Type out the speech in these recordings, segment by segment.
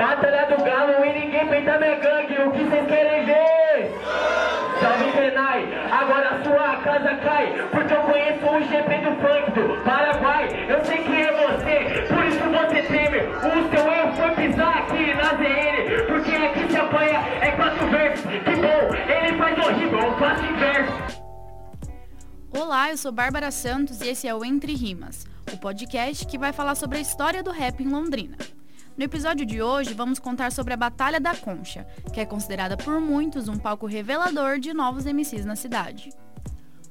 Batalha do Galo e ninguém peita minha gangue. O que vocês querem ver? Salve Tenai, agora sua casa cai Porque eu conheço o GP do funk do Paraguai Eu sei que é você, por isso você teme O seu erro foi pisar aqui na ZN Porque aqui se apanha é quatro versos Que bom, ele faz horrível, eu faço inverso Olá, eu sou Bárbara Santos e esse é o Entre Rimas, o podcast que vai falar sobre a história do rap em Londrina. No episódio de hoje, vamos contar sobre a Batalha da Concha, que é considerada por muitos um palco revelador de novos MCs na cidade.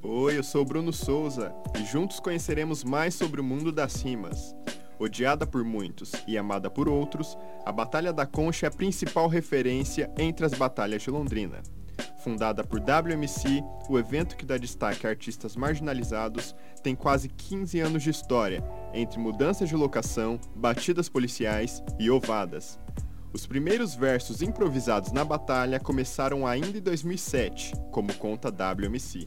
Oi, eu sou Bruno Souza e juntos conheceremos mais sobre o mundo das rimas. Odiada por muitos e amada por outros, a Batalha da Concha é a principal referência entre as batalhas de Londrina. Fundada por WMC, o evento que dá destaque a artistas marginalizados tem quase 15 anos de história, entre mudanças de locação, batidas policiais e ovadas. Os primeiros versos improvisados na batalha começaram ainda em 2007, como conta WMC.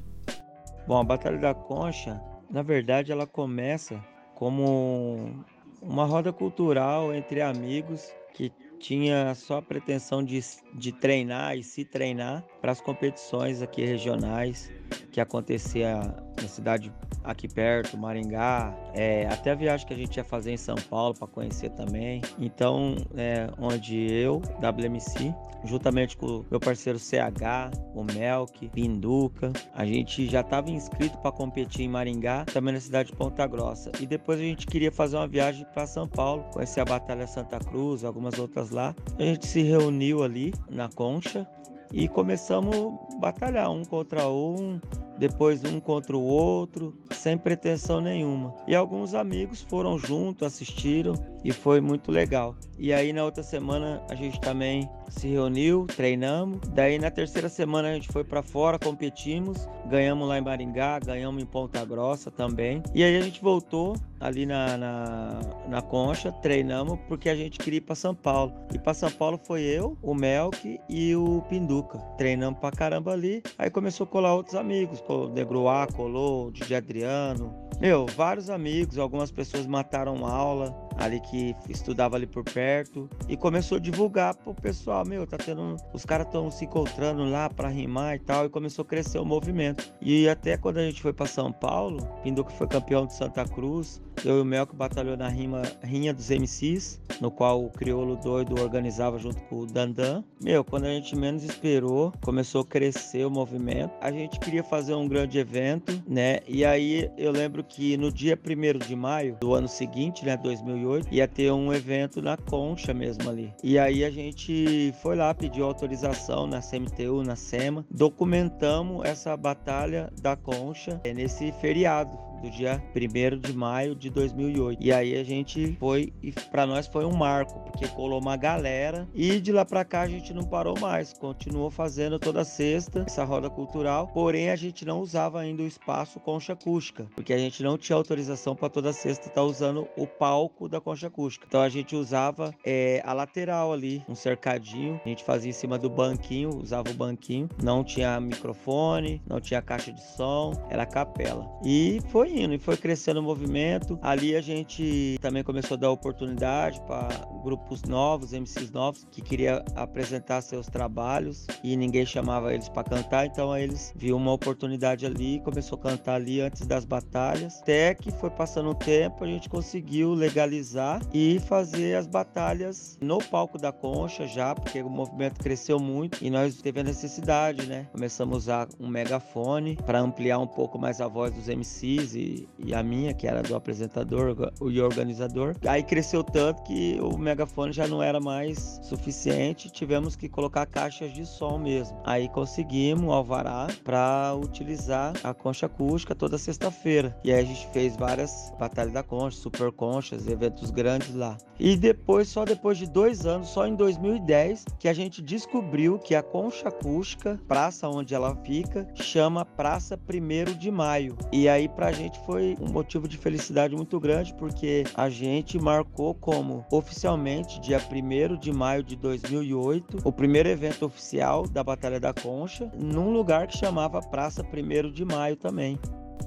Bom, a Batalha da Concha, na verdade, ela começa como uma roda cultural entre amigos que tinha só a pretensão de, de treinar e se treinar para as competições aqui regionais que acontecia na cidade aqui perto, Maringá, é, até a viagem que a gente ia fazer em São Paulo para conhecer também. Então, é, onde eu, WMC, juntamente com meu parceiro CH, o Melk, Pinduca, a gente já estava inscrito para competir em Maringá, também na cidade de Ponta Grossa. E depois a gente queria fazer uma viagem para São Paulo, conhecer a Batalha Santa Cruz, algumas outras lá. A gente se reuniu ali na Concha e começamos a batalhar um contra um, depois um contra o outro, sem pretensão nenhuma. E alguns amigos foram junto, assistiram e foi muito legal. E aí na outra semana a gente também se reuniu, treinamos. Daí na terceira semana a gente foi para fora, competimos, ganhamos lá em Maringá, ganhamos em Ponta Grossa também. E aí a gente voltou ali na, na, na Concha, treinamos porque a gente queria ir para São Paulo. E para São Paulo foi eu, o Melk e o Pinduca. Treinamos pra caramba ali. Aí começou a colar outros amigos, o Negroá colou, o DJ Adriano, meu, vários amigos, algumas pessoas mataram aula ali que estudava ali por perto e começou a divulgar pro pessoal, meu, tá tendo, os caras estão se encontrando lá para rimar e tal e começou a crescer o movimento. E até quando a gente foi para São Paulo, Pinduca foi campeão de Santa Cruz, eu e o Mel que batalhou na rima Rinha dos MCs, no qual o Criolo Doido organizava junto com o Dandan. Meu, quando a gente menos esperou, começou a crescer o movimento. A gente queria fazer um grande evento, né? E aí eu lembro que no dia 1 de maio do ano seguinte, né, 2008, ia ter um evento na Concha mesmo ali. E aí a gente foi lá, pediu autorização na CMTU, na SEMA, documentamos essa batalha da Concha é, nesse feriado do dia 1 de maio de 2008. E aí a gente foi, e para nós foi um marco, porque colou uma galera e de lá para cá a gente não parou mais, continuou fazendo toda sexta essa roda cultural, porém a gente não usava ainda o espaço Concha Acústica, porque a gente não tinha autorização para toda sexta estar tá usando o palco da Concha Acústica. Então a gente usava é, a lateral ali, um cercadinho, a gente fazia em cima do banquinho, usava o banquinho, não tinha microfone, não tinha caixa de som, era capela. E foi indo e foi crescendo o movimento. Ali a gente também começou a dar oportunidade para grupos novos, MCs novos, que queria apresentar seus trabalhos e ninguém chamava eles para cantar, então eles viu uma oportunidade ali, começou a cantar ali antes das batalhas. Até que foi passando o tempo, a gente conseguiu legalizar e fazer as batalhas no palco da Concha já, porque o movimento cresceu muito e nós teve a necessidade, né? Começamos a usar um megafone para ampliar um pouco mais a voz dos MCs e e, a minha, que era do apresentador e organizador. Aí cresceu tanto que o megafone já não era mais suficiente, tivemos que colocar caixas de som mesmo. Aí conseguimos alvará para utilizar a concha acústica toda sexta-feira. E aí a gente fez várias batalhas da concha, super conchas, eventos grandes lá. E depois, só depois de dois anos, só em 2010, que a gente descobriu que a concha acústica, praça onde ela fica, chama Praça 1 de Maio. E aí pra gente gente foi um motivo de felicidade muito grande, porque a gente marcou como oficialmente, dia 1 de maio de 2008, o primeiro evento oficial da Batalha da Concha, num lugar que chamava Praça 1 de Maio também.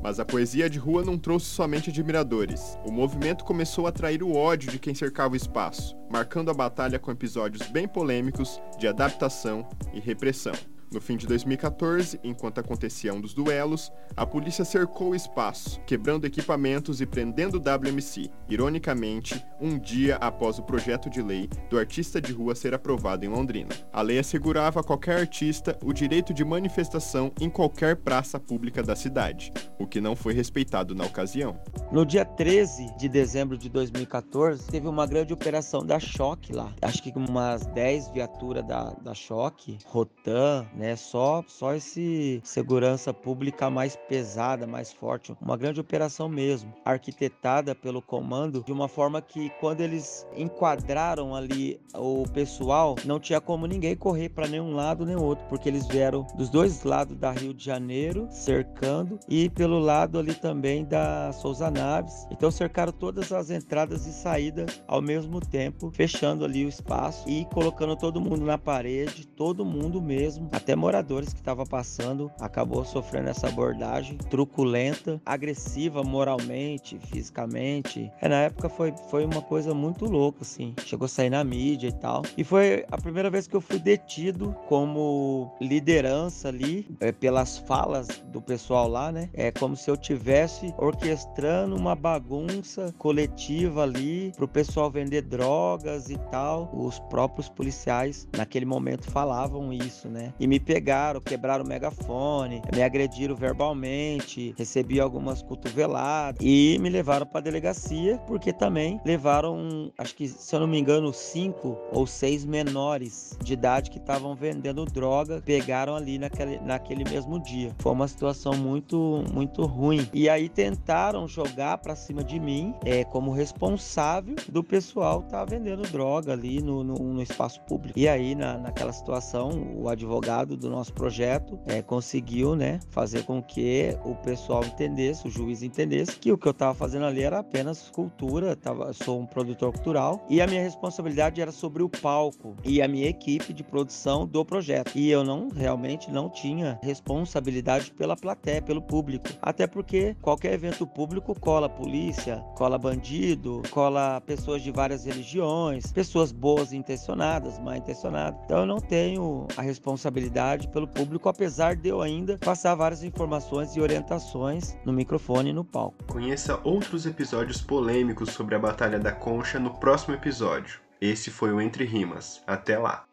Mas a poesia de rua não trouxe somente admiradores. O movimento começou a atrair o ódio de quem cercava o espaço, marcando a batalha com episódios bem polêmicos de adaptação e repressão. No fim de 2014, enquanto acontecia um dos duelos, a polícia cercou o espaço, quebrando equipamentos e prendendo o WMC, ironicamente, um dia após o projeto de lei do artista de rua ser aprovado em Londrina. A lei assegurava a qualquer artista o direito de manifestação em qualquer praça pública da cidade, o que não foi respeitado na ocasião. No dia 13 de dezembro de 2014, teve uma grande operação da Choque lá. Acho que umas 10 viaturas da, da Choque, Rotan, né? Só, só esse segurança pública mais pesada, mais forte, uma grande operação mesmo, arquitetada pelo comando de uma forma que quando eles enquadraram ali o pessoal, não tinha como ninguém correr para nenhum lado nem outro, porque eles vieram dos dois lados da Rio de Janeiro, cercando, e pelo lado ali também da Souza Naves. Então cercaram todas as entradas e saídas ao mesmo tempo, fechando ali o espaço e colocando todo mundo na parede, todo mundo mesmo, até moradores que estavam passando acabou sofrendo essa abordagem truculenta, agressiva moralmente, fisicamente. É, na época foi, foi uma coisa muito louca, assim. Chegou a sair na mídia e tal. E foi a primeira vez que eu fui detido como liderança ali, é, pelas falas do pessoal lá, né? É como se eu tivesse orquestrando uma bagunça coletiva ali pro pessoal vender drogas e tal. Os próprios policiais naquele momento falavam isso, né? E me me pegaram, quebraram o megafone, me agrediram verbalmente, recebi algumas cotoveladas e me levaram para a delegacia porque também levaram, acho que se eu não me engano, cinco ou seis menores de idade que estavam vendendo droga, pegaram ali naquele, naquele mesmo dia. Foi uma situação muito, muito ruim. E aí tentaram jogar para cima de mim é, como responsável do pessoal estar tá vendendo droga ali no, no, no espaço público. E aí, na, naquela situação, o advogado do nosso projeto é, conseguiu né, fazer com que o pessoal entendesse, o juiz entendesse, que o que eu estava fazendo ali era apenas cultura, tava, sou um produtor cultural, e a minha responsabilidade era sobre o palco e a minha equipe de produção do projeto. E eu não realmente não tinha responsabilidade pela plateia, pelo público. Até porque qualquer evento público cola polícia, cola bandido, cola pessoas de várias religiões, pessoas boas intencionadas, mal intencionadas. Então eu não tenho a responsabilidade pelo público, apesar de eu ainda passar várias informações e orientações no microfone e no palco. Conheça outros episódios polêmicos sobre a Batalha da Concha no próximo episódio. Esse foi o Entre Rimas. Até lá!